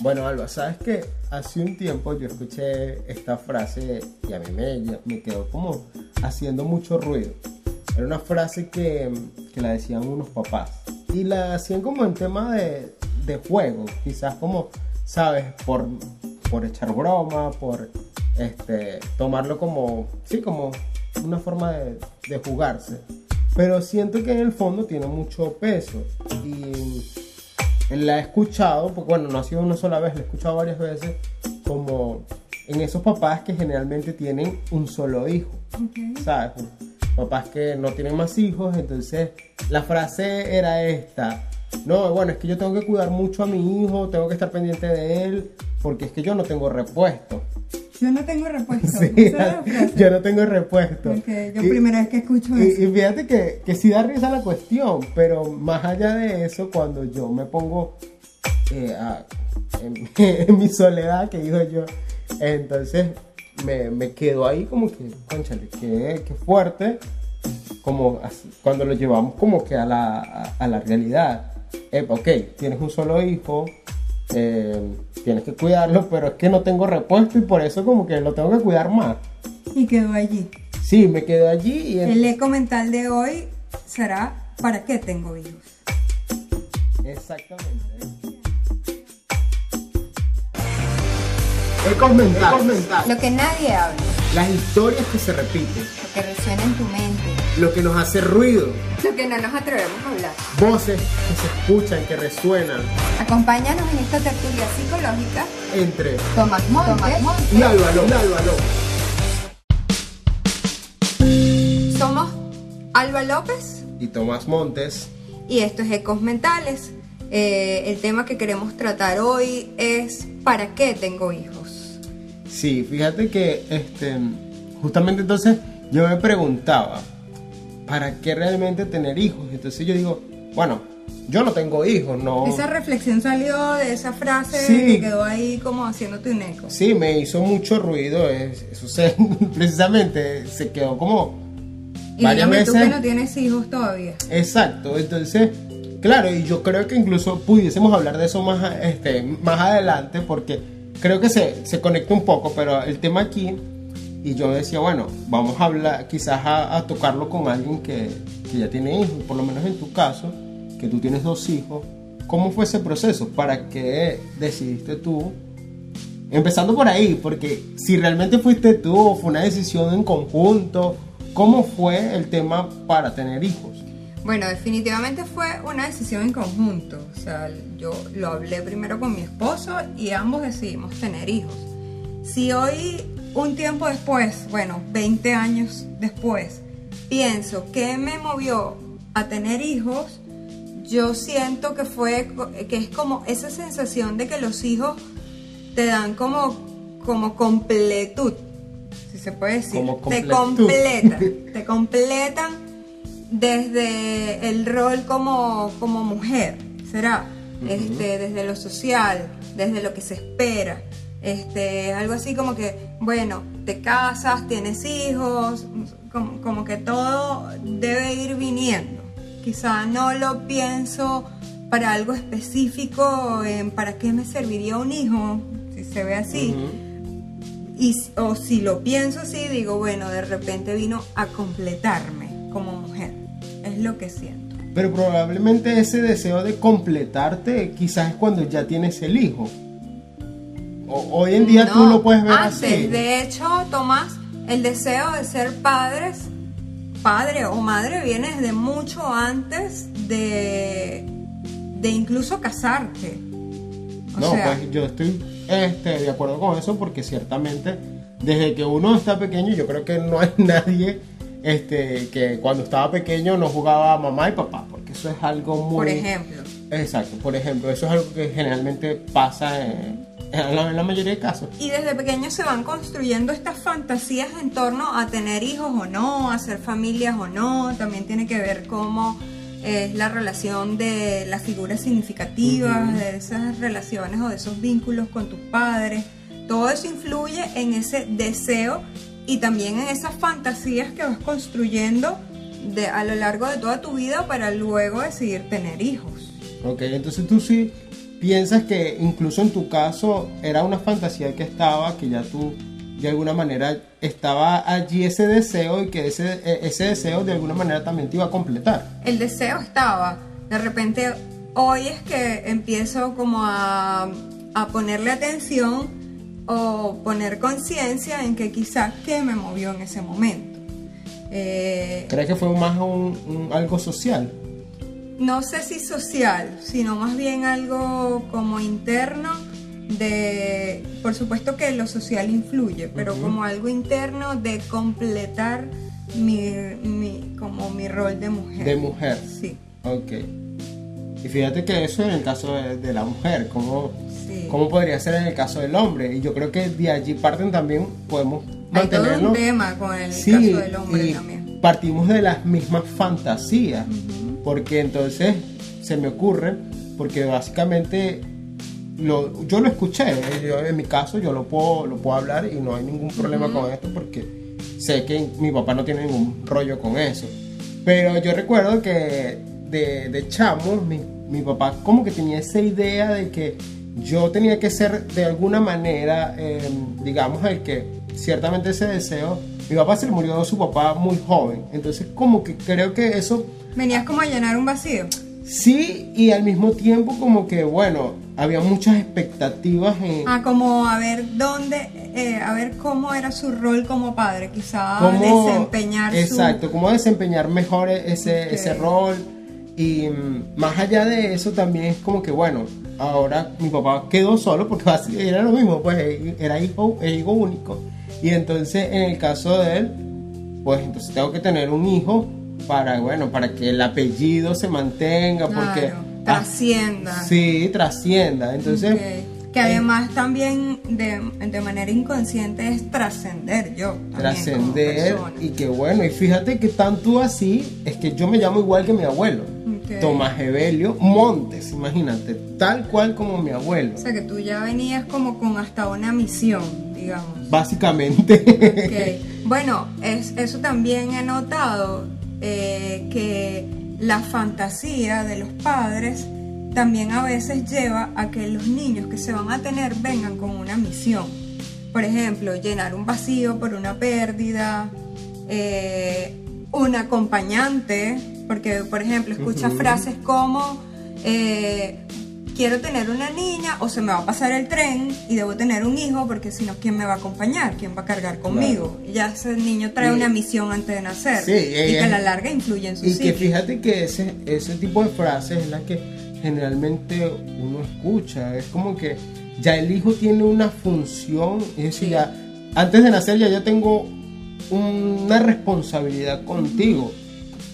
Bueno, Alba, sabes que hace un tiempo yo escuché esta frase y a mí me, me quedó como haciendo mucho ruido. Era una frase que, que la decían unos papás y la hacían como en tema de, de juego, quizás como, sabes, por, por echar broma, por este, tomarlo como, sí, como una forma de, de jugarse. Pero siento que en el fondo tiene mucho peso y la he escuchado, porque bueno, no ha sido una sola vez, la he escuchado varias veces, como en esos papás que generalmente tienen un solo hijo, ¿sabes? Papás que no tienen más hijos, entonces la frase era esta, no, bueno, es que yo tengo que cuidar mucho a mi hijo, tengo que estar pendiente de él, porque es que yo no tengo repuesto. Yo no tengo repuesto. Sí, yo no tengo repuesto. Okay, yo primera vez que escucho eso. Y, fíjate que, que sí da risa la cuestión, pero más allá de eso, cuando yo me pongo eh, en, mi soledad, que digo yo, entonces me, me quedo ahí como que, conchale, qué, qué fuerte, como cuando lo llevamos como que a la, a, la realidad. Eh, ok, tienes un solo hijo, eh, tienes que cuidarlo, pero es que no tengo repuesto y por eso como que lo tengo que cuidar más. Y quedó allí. Sí, me quedo allí. Y el... eco mental de hoy será ¿para qué tengo hijos? Exactamente. Eco mental. Lo que nadie habla. Las historias que se repiten. Lo que resuena en tu mente. Lo que nos hace ruido. Lo que no nos atrevemos a hablar. Voces que se escuchan, que resuenan. Acompáñanos en esta tertulia psicológica entre Tomás Montes, y Álvaro. Somos Alba López y Tomás Montes. Y esto es Ecos Mentales. Eh, el tema que queremos tratar hoy es ¿para qué tengo hijos? Sí, fíjate que este, justamente entonces yo me preguntaba, ¿para qué realmente tener hijos? Entonces yo digo, bueno, yo no tengo hijos, no. Esa reflexión salió de esa frase que quedó ahí como haciéndote un eco. Sí, me hizo mucho ruido, eso se, precisamente se quedó como y varias veces. tú que no tienes hijos todavía. Exacto, entonces, claro, y yo creo que incluso pudiésemos hablar de eso más, este, más adelante porque creo que se, se conecta un poco, pero el tema aquí, y yo decía, bueno, vamos a hablar, quizás a, tocarlo con alguien que, que, ya tiene hijos, por lo menos en tu caso, que tú tienes dos hijos, ¿cómo fue ese proceso? ¿Para qué decidiste tú? Empezando por ahí, porque si realmente fuiste tú o fue una decisión en conjunto, ¿cómo fue el tema para tener hijos? Bueno, definitivamente fue una decisión en conjunto. O sea, yo lo hablé primero con mi esposo y ambos decidimos tener hijos. Si hoy, un tiempo después, bueno, 20 años después, pienso que me movió a tener hijos, yo siento que fue, que es como esa sensación de que los hijos te dan como, como completud, si se puede decir. te completan, te completan desde el rol como, mujer, será, este, desde lo social, desde lo que se espera. Este, algo así como que, bueno, te casas, tienes hijos, como, que todo debe ir viniendo. Quizá no lo pienso para algo específico, en para qué me serviría un hijo, si se ve así. y, o si lo pienso así, digo, bueno, de repente vino a completarme como mujer es lo que siento. Pero probablemente ese deseo de completarte quizás es cuando ya tienes el hijo. Hoy en día tú lo puedes ver así. De hecho, Tomás, el deseo de ser padres, padre o madre, viene desde mucho antes de, de incluso casarte. no, pues yo estoy este, de acuerdo con eso porque ciertamente desde que uno está pequeño yo creo que no hay nadie este, que cuando estaba pequeño no jugaba mamá y papá, porque eso es algo muy... Por ejemplo. Exacto, por ejemplo, eso es algo que generalmente pasa en, la, mayoría de casos. Y desde pequeños se van construyendo estas fantasías en torno a tener hijos o no, a hacer familias o no, también tiene que ver cómo es la relación de las figuras significativas, de esas relaciones o de esos vínculos con tus padres. Todo eso influye en ese deseo y también en esas fantasías que vas construyendo de, a lo largo de toda tu vida para luego decidir tener hijos. Ok, entonces tú sí piensas que incluso en tu caso era una fantasía que estaba, que ya tú de alguna manera estaba allí ese deseo y que ese, e, ese deseo de alguna manera también te iba a completar. El deseo estaba, de repente hoy es que empiezo como a, a ponerle atención o poner conciencia en que quizás qué me movió en ese momento. Eh, ¿Crees que fue más un, algo social? No sé si social, sino más bien algo como interno de, por supuesto que lo social influye, pero como algo interno de completar mi, como mi rol de mujer. De mujer. Sí. Ok. Y fíjate que eso en el caso de, la mujer, ¿cómo, ¿cómo podría ser en el caso del hombre? Y yo creo que de allí parten también, podemos mantenerlo. Hay todo un tema con el caso del hombre también. Partimos de las mismas fantasías, porque entonces se me ocurre, porque básicamente lo, yo lo escuché, en mi caso yo lo puedo, lo puedo hablar y no hay ningún problema con esto porque sé que mi papá no tiene ningún rollo con eso. Pero yo recuerdo que de, de chamo, mi, mi, papá como que tenía esa idea de que yo tenía que ser de alguna manera, em, digamos, el que ciertamente ese deseo, mi papá se le murió de su papá muy joven, entonces como que creo que eso... Venías como a llenar un vacío. Sí, y al mismo tiempo como que, bueno, había muchas expectativas en... Ah, como a ver dónde, eh, a ver cómo era su rol como padre, quizá desempeñar Exacto, cómo desempeñar mejor ese, ese rol. Y mm, más allá de eso también es como que, bueno, ahora mi papá quedó solo porque era lo mismo, pues era hijo, hijo único. Y entonces en el caso de él, pues entonces tengo que tener un hijo para, bueno, para que el apellido se mantenga, porque... trascienda. sí, trascienda. Entonces... Que eh, además también de, de, manera inconsciente es trascender yo. Trascender y que bueno, y fíjate que tanto así es que yo me llamo igual que mi abuelo. Tomás Evelio Montes, imagínate, tal cual como mi abuelo. O sea que tú ya venías como con hasta una misión, digamos. Básicamente. Bueno, es, eso también he notado eh, que la fantasía de los padres también a veces lleva a que los niños que se van a tener vengan con una misión. Por ejemplo, llenar un vacío por una pérdida, eh, un acompañante, porque por ejemplo escucha frases como eh, quiero tener una niña o se me va a pasar el tren y debo tener un hijo porque si no, ¿quién me va a acompañar? ¿Quién va a cargar conmigo? Y ya ese niño trae una misión antes de nacer y, que a la larga influye en su Y que fíjate que ese, ese tipo de frases es la que generalmente uno escucha. Es como que ya el hijo tiene una función, es decir, ya, antes de nacer ya yo tengo una responsabilidad contigo.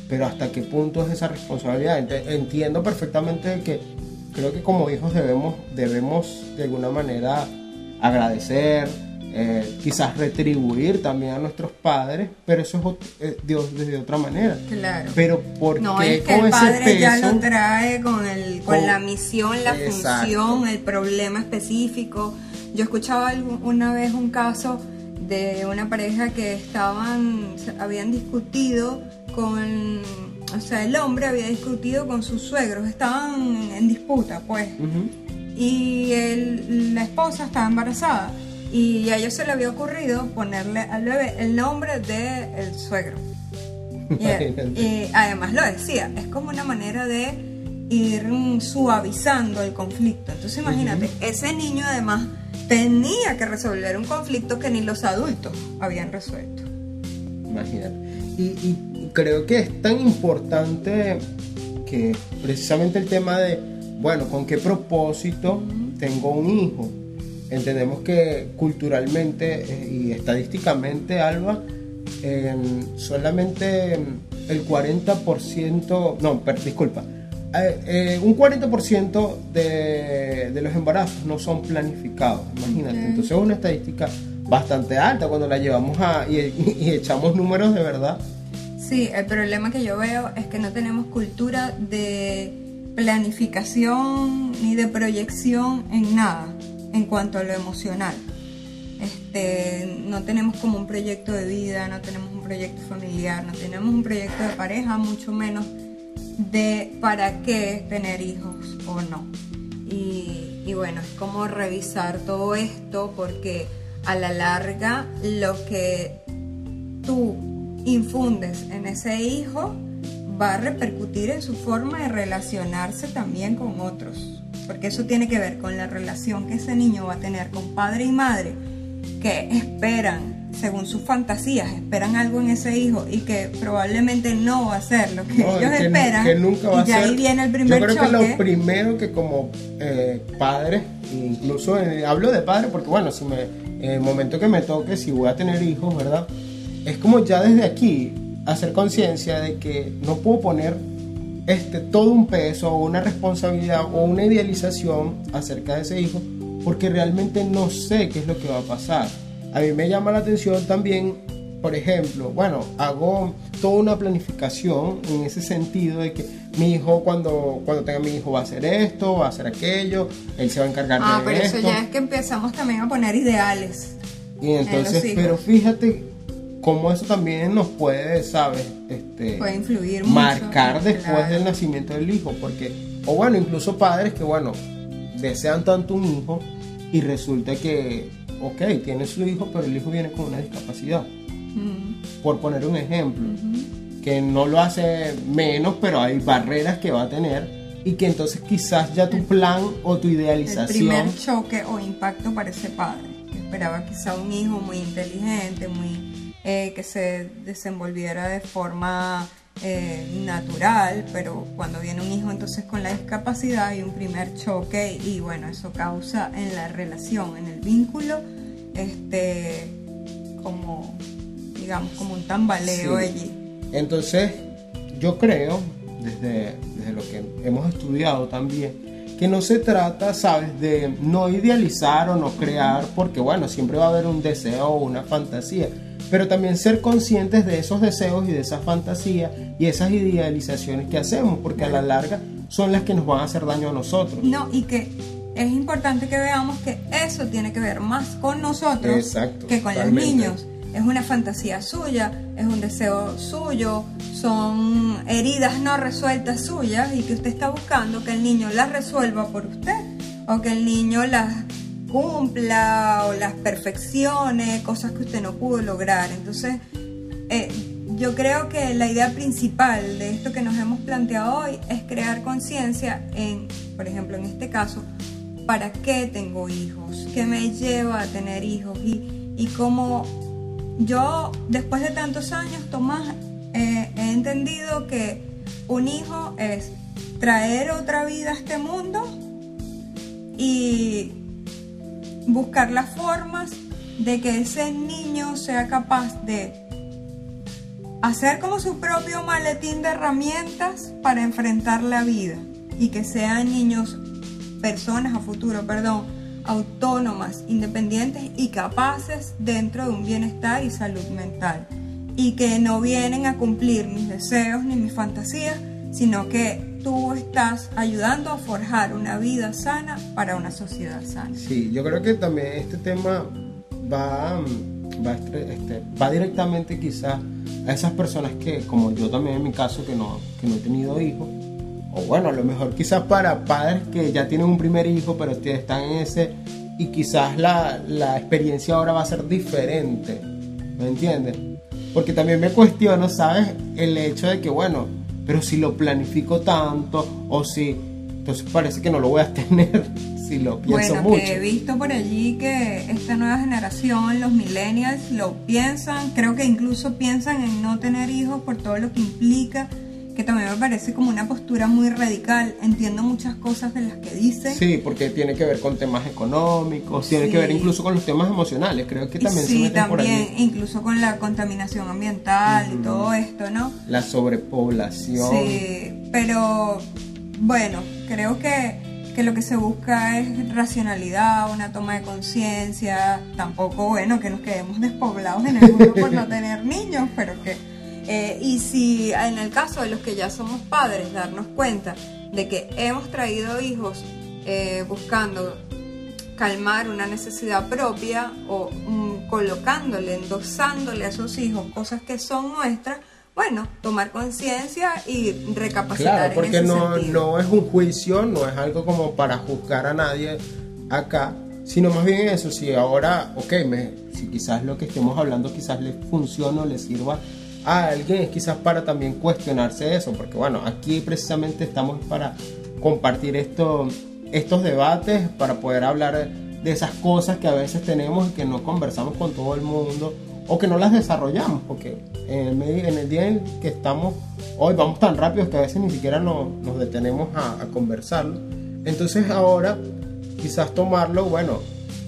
Pero hasta qué punto es esa responsabilidad. Entiendo perfectamente que creo que como hijos debemos, debemos de alguna manera agradecer, eh, quizás retribuir también a nuestros padres, pero eso es eh, Dios desde otra manera. Claro. Pero porque no, es que el padre ya lo trae con, el, con, la misión, la función, el problema específico. Yo escuchaba una vez un caso de una pareja que estaban, habían discutido con o sea, el hombre había discutido con sus suegros, estaban en disputa, pues. Y la esposa estaba embarazada. Y a ellos se le había ocurrido ponerle al bebé el nombre del el suegro. Y, además lo decía, es como una manera de ir suavizando el conflicto. Entonces imagínate, ese niño además tenía que resolver un conflicto que ni los adultos habían resuelto. Imagínate. y, creo que es tan importante que precisamente el tema de, bueno, ¿con qué propósito tengo un hijo? Entendemos que culturalmente eh, y estadísticamente, Alba, solamente el 40%, no, disculpa, eh, eh, un 40% de, de, los embarazos no son planificados, imagínate. Entonces es una estadística bastante alta cuando la llevamos a y echamos números de verdad Sí, el problema que yo veo es que no tenemos cultura de planificación ni de proyección en nada en cuanto a lo emocional. Este, no tenemos como un proyecto de vida, no tenemos un proyecto familiar, no tenemos un proyecto de pareja, mucho menos de para qué tener hijos o no. Y, y bueno, es como revisar todo esto porque a la larga lo que tú infundes en ese hijo va a repercutir en su forma de relacionarse también con otros. Porque eso tiene que ver con la relación que ese niño va a tener con padre y madre, que esperan, según sus fantasías, esperan algo en ese hijo y que probablemente no va a ser lo que No, ellos que, esperan. que nunca va y a ya ser. ahí viene el primer Yo creo choque. que lo primero que como eh, padre, incluso en- hablo de padre porque bueno, si me, en el momento que me toque, si voy a tener hijos, ¿verdad? Es como ya desde aquí hacer conciencia de que no puedo poner este, todo un peso o una responsabilidad o una idealización acerca de ese hijo porque realmente no sé qué es lo que va a pasar. A mí me llama la atención también, por ejemplo, bueno, hago toda una planificación en ese sentido de que mi hijo cuando, cuando tenga mi hijo va a hacer esto, va a hacer aquello, él se va a encargar Ah, de pero esto. eso ya es que empezamos también a poner ideales. Y entonces, hijos. pero fíjate cómo eso también nos puede, ¿sabes? Este, Puede influir mucho. marcar después claro. del nacimiento del hijo, porque, o bueno, incluso padres que, bueno, desean tanto un hijo y resulta que, ok, tiene su hijo, pero el hijo viene con una discapacidad, Mm, por poner un ejemplo, que no lo hace menos, pero hay barreras que va a tener y que entonces quizás ya tu plan o tu El idealización... primer choque o impacto para ese padre, que esperaba quizá un hijo muy inteligente, muy eh, que se desenvolviera de forma eh, natural, pero cuando viene un hijo entonces con la discapacidad hay un primer choque y bueno, eso causa en la relación, en el vínculo, este como digamos como un tambaleo Sí. allí. Entonces, yo creo, desde, desde lo que hemos estudiado también, que no se trata, ¿sabes?, de no idealizar o no crear, porque bueno, siempre va a haber un deseo o una fantasía, pero también ser conscientes de esos deseos y de esas fantasías y esas idealizaciones que hacemos, porque a la larga son las que nos van a hacer daño a nosotros. No, y que es importante que veamos que eso tiene que ver más con nosotros Exacto, que con totalmente. los niños. Es una fantasía suya, es un deseo suyo, son heridas no resueltas suyas y que usted está buscando que el niño las resuelva por usted o que el niño las cumpla o las perfeccione, cosas que usted no pudo lograr. Entonces, eh, yo creo que la idea principal de esto que nos hemos planteado hoy es crear conciencia en, por ejemplo, en este caso, ¿para qué tengo hijos? ¿Qué me lleva a tener hijos? Y, y cómo yo, después de tantos años, Tomás, eh, he entendido que un hijo es traer otra vida a este mundo y buscar las formas de que ese niño sea capaz de hacer como su propio maletín de herramientas para enfrentar la vida y que sean niños, personas a futuro, perdón, autónomas, independientes y capaces dentro de un bienestar y salud mental y que no vienen a cumplir mis deseos ni mis fantasías, sino que tú estás ayudando a forjar una vida sana para una sociedad sana. Sí, yo creo que también este tema va, mm, va, este, va directamente quizás a esas personas que, como yo también en mi caso, que no, que no he tenido hijos, o bueno, a lo mejor quizás para padres que ya tienen un primer hijo, pero que están en ese, y quizás la, la experiencia ahora va a ser diferente, ¿me entiendes? Porque también me cuestiono, ¿sabes? El hecho de que, bueno, pero si lo planifico tanto, o si, entonces parece que no lo voy a tener, si lo pienso Bueno, mucho. que he visto por allí que esta nueva generación, los millennials, lo piensan, creo que incluso piensan en no tener hijos por todo lo que implica, que también me parece como una postura muy radical. Entiendo muchas cosas de las que dicen. Sí, porque tiene que ver con temas económicos, tiene que ver incluso con los temas emocionales, creo que también se sí, meten por también, ahí. incluso con la contaminación ambiental y todo esto, ¿no? La sobrepoblación. Sí, pero bueno, creo que, que lo que se busca es racionalidad, una toma de conciencia, tampoco, bueno, que nos quedemos despoblados en el mundo por no tener niños, pero que... eh, y si en el caso de los que ya somos padres, darnos cuenta de que hemos traído hijos eh, buscando calmar una necesidad propia o mm, colocándole, endosándole a sus hijos cosas que son nuestras, bueno, tomar conciencia y recapacitar. Claro, porque en ese no, sentido. no es un juicio, no es algo como para juzgar a nadie acá, sino más bien eso, si ahora, ok, me, si quizás lo que estemos hablando quizás les funcione o les sirva a alguien, es quizás para también cuestionarse eso, porque bueno, aquí precisamente estamos para compartir esto, estos debates, para poder hablar de esas cosas que a veces tenemos y que no conversamos con todo el mundo o que no las desarrollamos, porque en el, en el día en que estamos hoy vamos tan rápido que a veces ni siquiera nos, nos detenemos a, a conversarlo. Entonces ahora quizás tomarlo, bueno,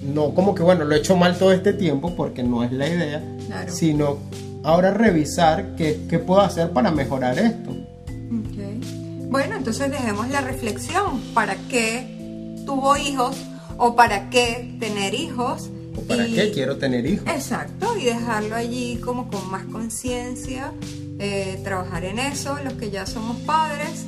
no como que bueno, lo he hecho mal todo este tiempo porque no es la idea, Claro. sino ahora revisar qué, qué puedo hacer para mejorar esto. Ok. Bueno, entonces dejemos la reflexión. ¿Para qué tuvo hijos o para qué tener hijos? ¿O para Y- qué quiero tener hijos? Exacto, y dejarlo allí como con más conciencia, eh, trabajar en eso, los que ya somos padres,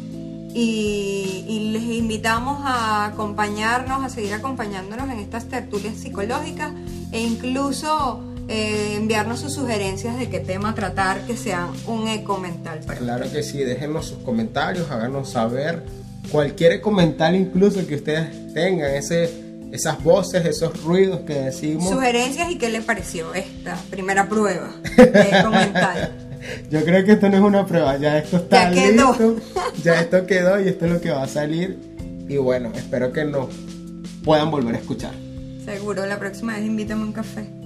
y, y les invitamos a acompañarnos, a seguir acompañándonos en estas tertulias psicológicas e incluso eh, enviarnos sus sugerencias de qué tema tratar que sean un eco mental para Claro que sí, déjenos sus comentarios, háganos saber cualquier comentario incluso que ustedes tengan, ese, esas voces, esos ruidos que decimos. Sugerencias y qué le pareció esta primera prueba de eco mental. Yo creo que esto no es una prueba, ya esto está Ya quedó. listo, ya esto quedó y esto es lo que va a salir. Y bueno, espero que nos puedan volver a escuchar. Seguro, la próxima vez invítame un café.